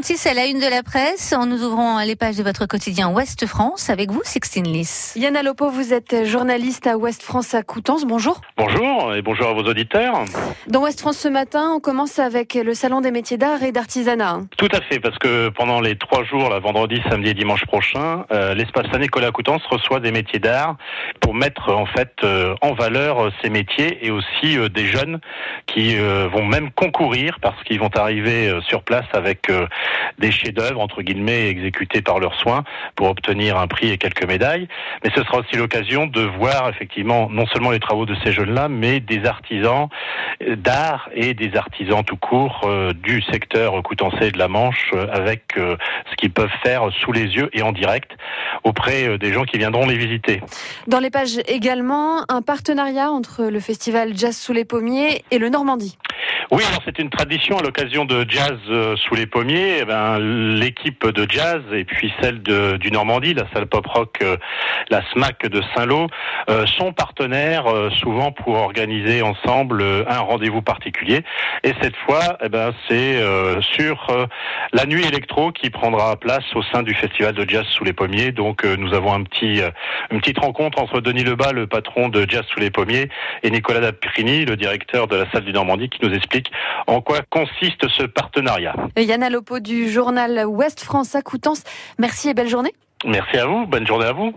36 à la une de la presse, en nous ouvrant les pages de votre quotidien Ouest France, avec vous, Sixtine Lys. Yann Alopo, vous êtes journaliste à Ouest France à Coutances. Bonjour. Bonjour et bonjour à vos auditeurs. Dans Ouest France ce matin, on commence avec le Salon des métiers d'art et d'artisanat. Tout à fait, parce que pendant les trois jours, là, vendredi, samedi et dimanche prochain, euh, l'espace Saint-Nicolas Coutances reçoit des métiers d'art pour mettre en fait euh, en valeur euh, ces métiers et aussi euh, des jeunes qui euh, vont même concourir parce qu'ils vont arriver euh, sur place avec des chefs-d'œuvre entre guillemets exécutés par leurs soins pour obtenir un prix et quelques médailles. Mais ce sera aussi l'occasion de voir effectivement non seulement les travaux de ces jeunes-là, mais des artisans d'art et des artisans tout court euh, du secteur coutancé de la Manche euh, avec euh, ce qu'ils peuvent faire sous les yeux et en direct auprès des gens qui viendront les visiter. Dans les pages également, un partenariat entre le festival Jazz sous les pommiers et le Normandie. Oui, alors c'est une tradition à l'occasion de jazz euh, sous les pommiers. Eh ben, l'équipe de jazz et puis celle du Normandie, la salle pop rock, euh, la SMAC de Saint-Lô, euh, sont partenaires souvent pour organiser ensemble un rendez-vous particulier. Et cette fois, eh ben, c'est sur la nuit électro qui prendra place au sein du festival de jazz sous les pommiers. Donc nous avons un petit, une petite rencontre entre Denis Lebas, le patron de jazz sous les pommiers, et Nicolas Daprini, le directeur de la salle du Normandie, qui nous explique en quoi consiste ce partenariat? Yann Lopo du journal Ouest France à Coutances. Merci et belle journée. Merci à vous, bonne journée à vous.